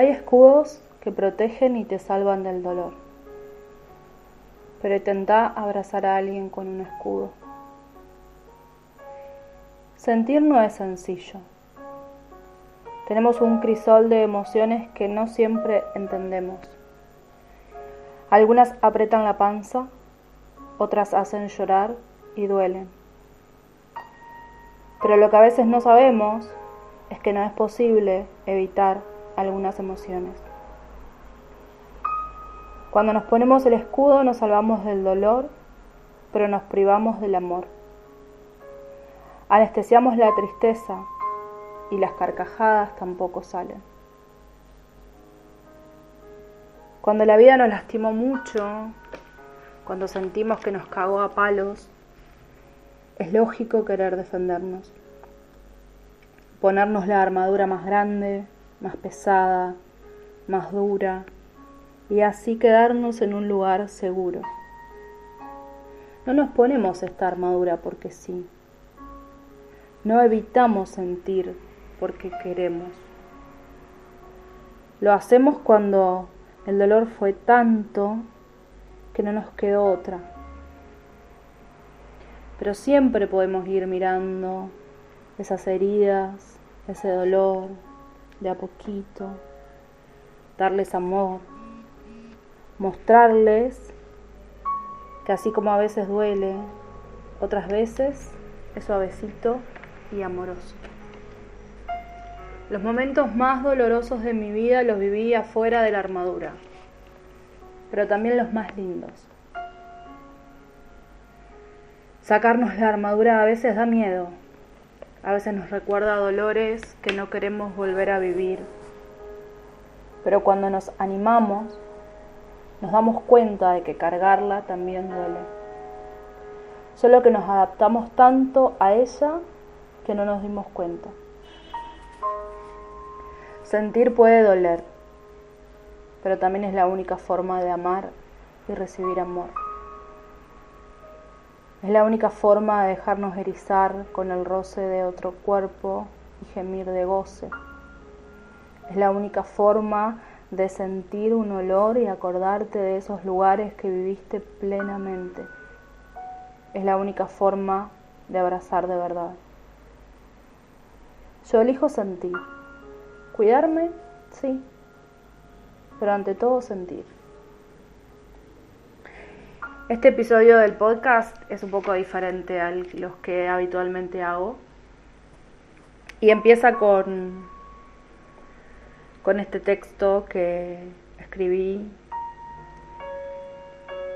Hay escudos que protegen y te salvan del dolor. Pero intenta abrazar a alguien con un escudo. Sentir no es sencillo. Tenemos un crisol de emociones que no siempre entendemos. Algunas apretan la panza, otras hacen llorar y duelen. Pero lo que a veces no sabemos es que no es posible evitar algunas emociones. Cuando nos ponemos el escudo nos salvamos del dolor, pero nos privamos del amor. Anestesiamos la tristeza y las carcajadas tampoco salen. Cuando la vida nos lastimó mucho, cuando sentimos que nos cagó a palos, es lógico querer defendernos, ponernos la armadura más grande, más pesada, más dura, y así quedarnos en un lugar seguro. No nos ponemos esta armadura porque sí. No evitamos sentir porque queremos. Lo hacemos cuando el dolor fue tanto que no nos quedó otra. Pero siempre podemos ir mirando esas heridas, ese dolor, de a poquito, darles amor, mostrarles que así como a veces duele, otras veces es suavecito y amoroso. Los momentos más dolorosos de mi vida los viví afuera de la armadura, pero también los más lindos. Sacarnos la armadura a veces da miedo, a veces nos recuerda dolores que no queremos volver a vivir, pero cuando nos animamos, nos damos cuenta de que cargarla también duele. Solo que nos adaptamos tanto a ella que no nos dimos cuenta. Sentir puede doler, pero también es la única forma de amar y recibir amor. Es la única forma de dejarnos erizar con el roce de otro cuerpo y gemir de goce. Es la única forma de sentir un olor y acordarte de esos lugares que viviste plenamente. Es la única forma de abrazar de verdad. Yo elijo sentir. Cuidarme, sí, pero ante todo sentir. Este episodio del podcast es un poco diferente a los que habitualmente hago y empieza con, con este texto que escribí,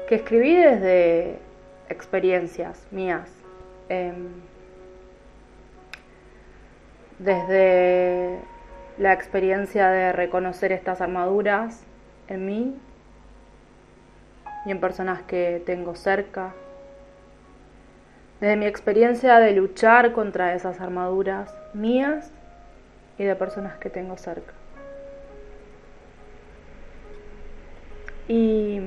que escribí desde experiencias mías. Em, desde la experiencia de reconocer estas armaduras en mí y en personas que tengo cerca, desde mi experiencia de luchar contra esas armaduras mías y de personas que tengo cerca. Y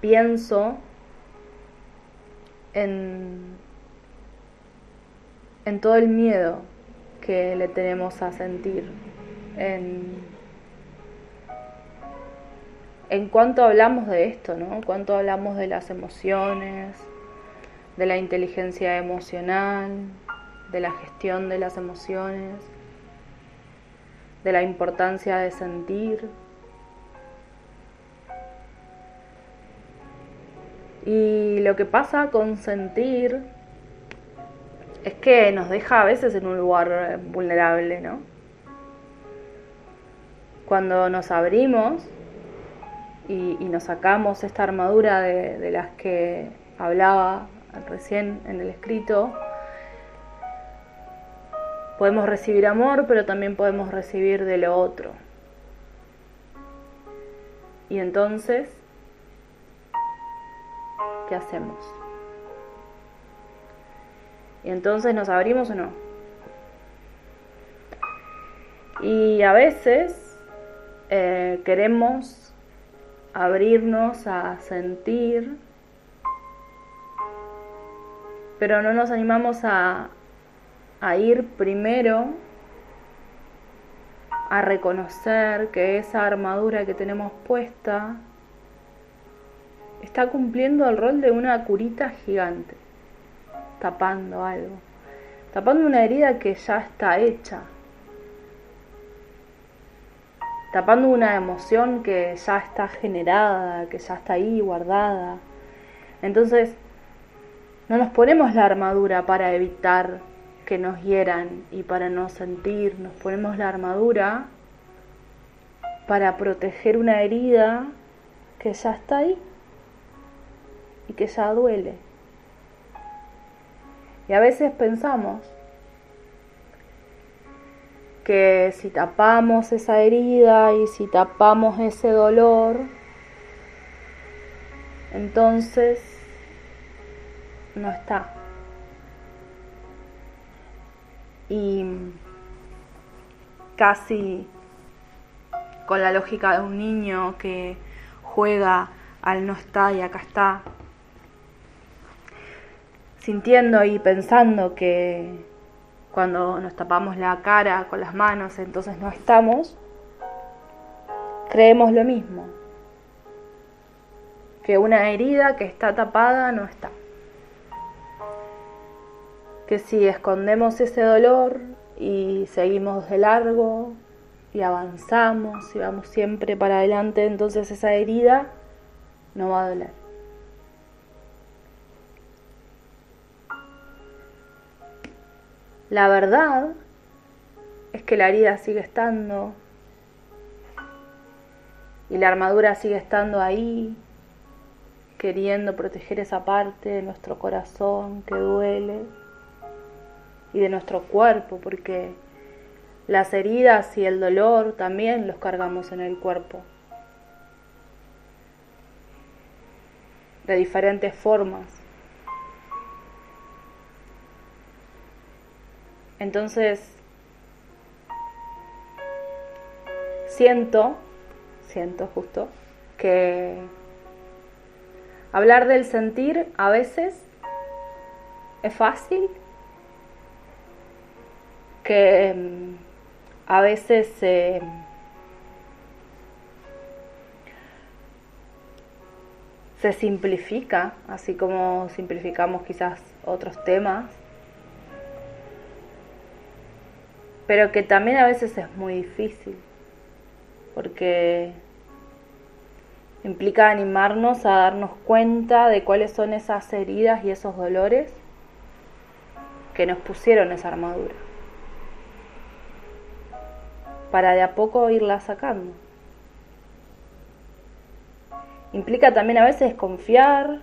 pienso en, en todo el miedo que le tenemos a sentir, en, en cuánto hablamos de esto, ¿no? Cuánto hablamos de las emociones, de la inteligencia emocional, de la gestión de las emociones, de la importancia de sentir. Y lo que pasa con sentir es que nos deja a veces en un lugar vulnerable, ¿no? Cuando nos abrimos y, nos sacamos esta armadura de, las que hablaba recién en el escrito, podemos recibir amor, pero también podemos recibir de lo otro. Y entonces, ¿qué hacemos? Y entonces nos abrimos o no. Y a veces eh, queremos abrirnos a sentir, pero no nos animamos a, ir primero a reconocer que esa armadura que tenemos puesta está cumpliendo el rol de una curita gigante, tapando algo, tapando una herida que ya está hecha, tapando una emoción que ya está generada, que ya está ahí guardada. Entonces, no nos ponemos la armadura para evitar que nos hieran y para no sentir, nos ponemos la armadura para proteger una herida que ya está ahí y que ya duele. Y a veces pensamos que si tapamos esa herida y si tapamos ese dolor, entonces no está. Y casi con la lógica de un niño que juega al no está y acá está, sintiendo y pensando que cuando nos tapamos la cara con las manos entonces no estamos, creemos lo mismo, que una herida que está tapada no está que si escondemos ese dolor y seguimos de largo y avanzamos y vamos siempre para adelante, entonces esa herida no va a doler. La verdad es que la herida sigue estando y la armadura sigue estando ahí, queriendo proteger esa parte de nuestro corazón que duele y de nuestro cuerpo, porque las heridas y el dolor también los cargamos en el cuerpo. De diferentes formas. Entonces, siento, siento justo, que hablar del sentir a veces es fácil que em, a veces se simplifica, así como simplificamos quizás otros temas, pero que también a veces es muy difícil, porque implica animarnos a darnos cuenta de cuáles son esas heridas y esos dolores que nos pusieron esa armadura para de a poco irla sacando. Implica también a veces confiar,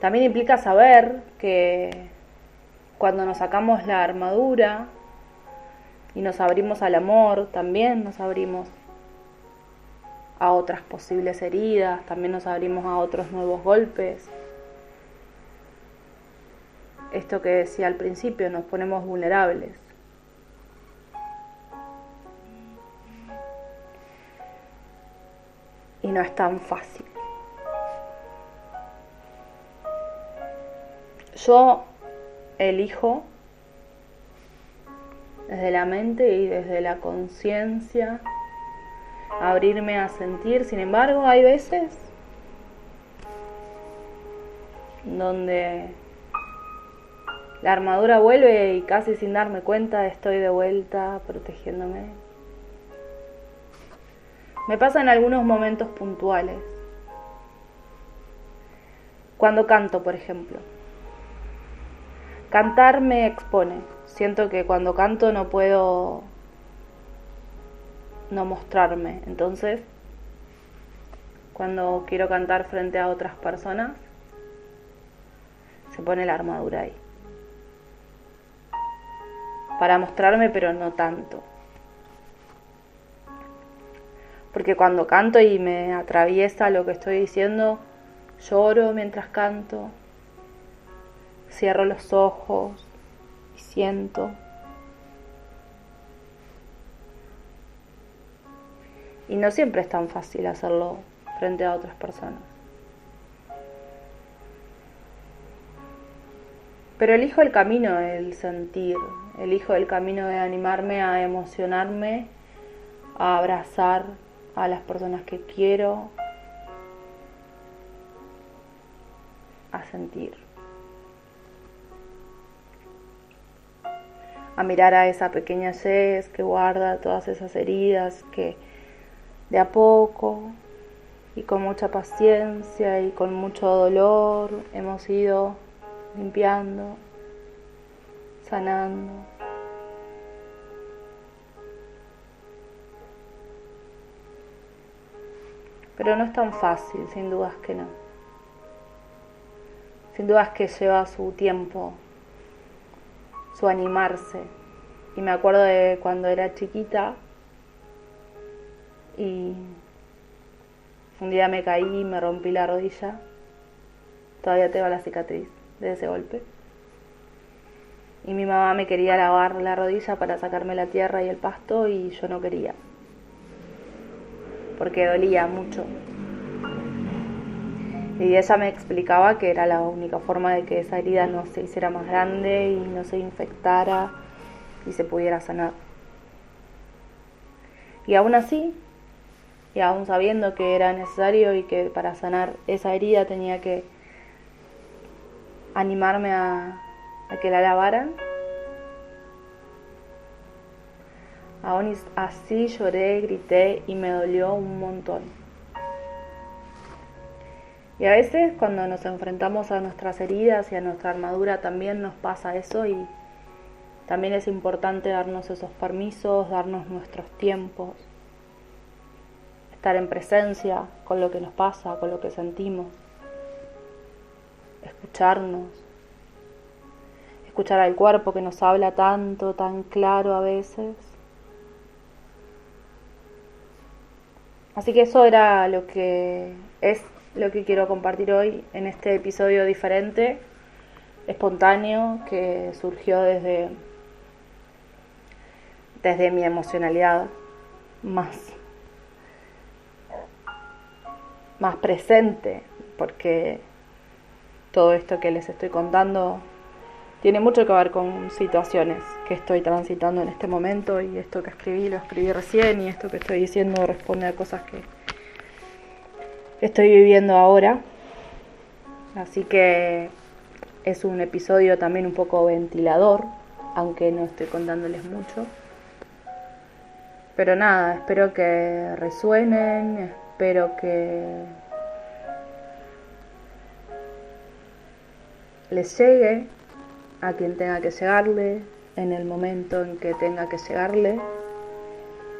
también implica saber que cuando nos sacamos la armadura y nos abrimos al amor, también nos abrimos a otras posibles heridas, también nos abrimos a otros nuevos golpes. Esto que decía al principio, nos ponemos vulnerables. y no es tan fácil. Yo elijo desde la mente y desde la conciencia abrirme a sentir, sin embargo hay veces donde la armadura vuelve y casi sin darme cuenta estoy de vuelta protegiéndome. Me pasa en algunos momentos puntuales. Cuando canto, por ejemplo. Cantar me expone. Siento que cuando canto no puedo no mostrarme. Entonces, cuando quiero cantar frente a otras personas, se pone la armadura ahí. Para mostrarme, pero no tanto porque cuando canto y me atraviesa lo que estoy diciendo, lloro mientras canto, cierro los ojos y siento. Y no siempre es tan fácil hacerlo frente a otras personas. Pero elijo el camino del sentir, elijo el camino de animarme a emocionarme, a abrazar a las personas que quiero, a sentir. A mirar a esa pequeña Jess que guarda todas esas heridas que de a poco y con mucha paciencia y con mucho dolor hemos ido limpiando, sanando. Pero no es tan fácil, sin dudas que no. Sin dudas que lleva su tiempo, su animarse. Y me acuerdo de cuando era chiquita y un día me caí y me rompí la rodilla. Todavía tengo la cicatriz de ese golpe. Y mi mamá me quería lavar la rodilla para sacarme la tierra y el pasto y yo no quería. Porque dolía mucho. Y ella me explicaba que era la única forma de que esa herida no se hiciera más grande y no se infectara y se pudiera sanar. Y aún así, y aún sabiendo que era necesario y que para sanar esa herida tenía que animarme a, que la lavaran. Aún así lloré, grité y me dolió un montón. Y a veces cuando nos enfrentamos a nuestras heridas y a nuestra armadura también nos pasa eso y también es importante darnos esos permisos, darnos nuestros tiempos, estar en presencia con lo que nos pasa, con lo que sentimos. Escucharnos, escuchar al cuerpo que nos habla tanto, tan claro a veces. Así que eso era lo que es lo que quiero compartir hoy en este episodio diferente, espontáneo, que surgió desde, desde mi emocionalidad más, más presente, porque todo esto que les estoy contando tiene mucho que ver con situaciones que estoy transitando en este momento y esto que escribí lo escribí recién y esto que estoy diciendo responde a cosas que estoy viviendo ahora. Así que es un episodio también un poco ventilador, aunque no estoy contándoles mucho. Pero nada, espero que resuenen, espero que les llegue a quien tenga que llegarle, en el momento en que tenga que llegarle.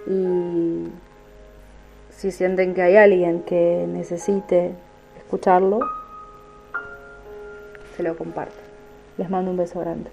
Y si sienten que hay alguien que necesite escucharlo, se lo comparto. Les mando un beso grande.